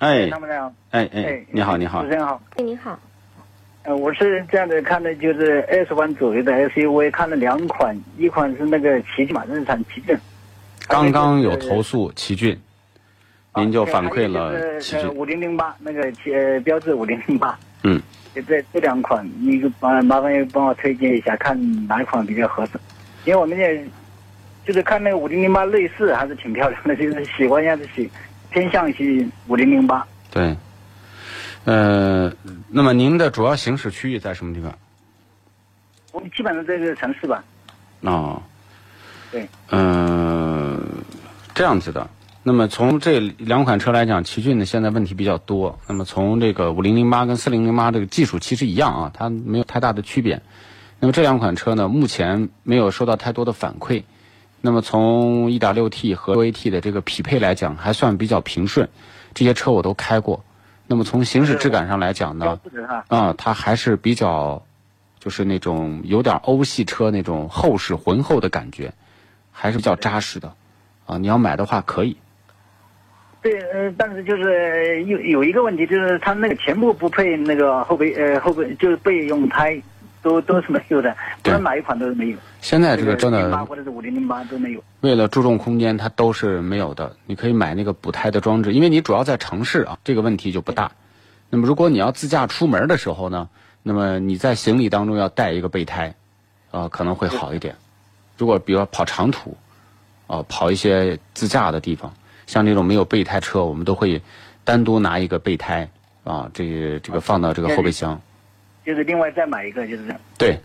哎，参谋长，哎哎，你好，你好。主，持人好，哎，你好，呃，我是这样的看的，就是二十万左右的 SUV 看了两款，一款是那个奇骏嘛，日产奇骏，刚刚有。投诉奇骏，您就反馈了奇骏，五零零八那个呃标致五零零八，嗯，就这这两款，你就麻麻烦帮我推荐一下，看哪一款比较合适，因为我们也就是看那个五零零八内饰还是挺漂亮的，就是喜欢一样子喜偏向于五零零八。对，呃，那么您的主要行驶区域在什么地方？我们基本上在这个城市吧，哦，对，嗯、这样子的。那么从这两款车来讲，奇骏呢现在问题比较多。那么从这个五零零八跟四零零八这个技术其实一样啊，它没有太大的区别。那么这两款车呢，目前没有收到太多的反馈。那么从 1.6T 和 6AT 的这个匹配来讲，还算比较平顺。这些车我都开过。那么从行驶质感上来讲呢。啊，它还是比较，就是那种有点欧系车那种厚实浑厚的感觉，还是比较扎实的。啊，你要买的话可以。对，呃，但是就是有有一个问题，就是它那个前部不配那个后备，呃，后备就是备用胎，都都是没有的，不论哪一款都是没有。现在这个真的或者是五零零八都没有。为了注重空间，它都是没有的。你可以买那个补胎的装置，因为你主要在城市啊，这个问题就不大。那么如果你要自驾出门的时候呢，那么你在行李当中要带一个备胎，啊、可能会好一点。如果比如说跑长途，啊、跑一些自驾的地方，像这种没有备胎车，我们都会单独拿一个备胎啊，这个这个放到这个后备箱。就是另外再买一个，就是这样。对，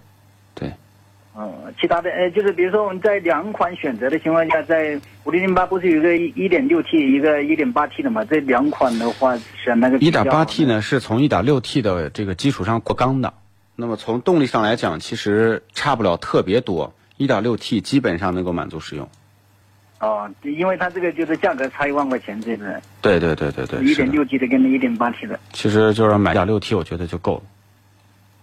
嗯，其他的呃，就是比如说我们在两款选择的情况下，在五零零八不是有一个一点六 T，一个一点八 T 的嘛？这两款的话选那个一点八 T 呢是从一点六 T 的这个基础上过缸的，那么从动力上来讲，其实差不了特别多。一点六 T 基本上能够满足使用。哦，因为它这个就是价格差一万块钱，这个对对对对对。一点六 T 的跟一点八 T 的。其实就是买一点六 T，我觉得就够了。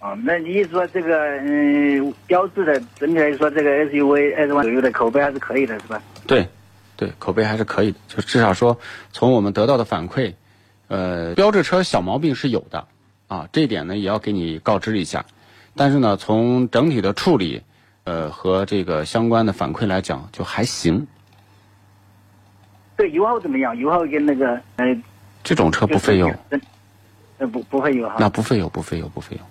哦，那你意思说这个嗯，标志的整体来说，这个 SUV 二十万左右的口碑还是可以的，是吧？对，对，口碑还是可以的，就至少说从我们得到的反馈，呃，标志车小毛病是有的啊，这一点呢也要给你告知一下。但是呢，从整体的处理，呃和这个相关的反馈来讲，就还行。对，油耗怎么样？油耗跟那个呃，这种车不费油，就是，呃，不不费油哈。那不费油，不费油，不费油。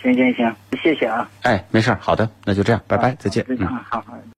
行行行，谢谢啊，哎，没事儿，好的，那就这样，拜拜，再见。嗯。啊，好好。